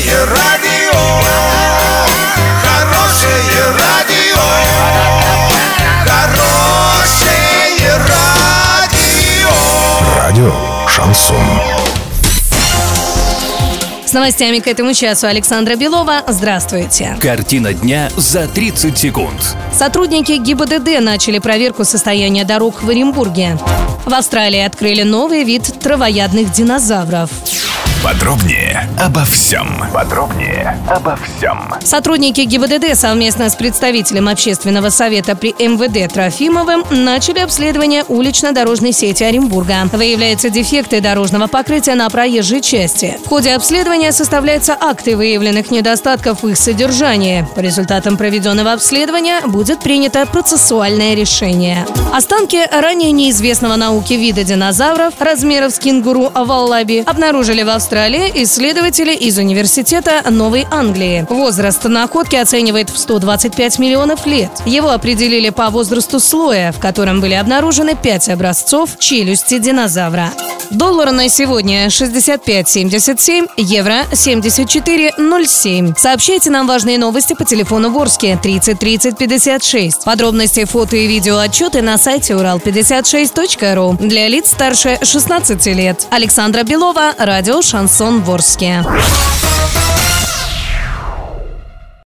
Хорошее радио, хорошее радио, хорошее радио. Радио Шансон. С новостями к этому часу Александра Белова. Здравствуйте. Картина дня за 30 секунд. Сотрудники ГИБДД начали проверку состояния дорог в Оренбурге. В Австралии открыли новый вид травоядных динозавров. Подробнее обо всем. Подробнее обо всем. Сотрудники ГИБДД совместно с представителем общественного совета при МВД Трофимовым начали обследование улично-дорожной сети Оренбурга. Выявляются дефекты дорожного покрытия на проезжей части. В ходе обследования составляются акты выявленных недостатков в их содержании. По результатам проведенного обследования будет принято процессуальное решение. Останки ранее неизвестного науке вида динозавров размеров с кенгуру Аваллаби обнаружили в Австралии исследователи из Университета Новой Англии. Возраст находки оценивает в 125 миллионов лет. Его определили по возрасту слоя, в котором были обнаружены пять образцов челюсти динозавра. Доллар на сегодня 65.77, евро 74.07. Сообщайте нам важные новости по телефону Ворске 30 30 56. Подробности, фото и видео отчеты на сайте урал56.ру для лиц старше 16 лет. Александра Белова, радио «Шансон Ворске».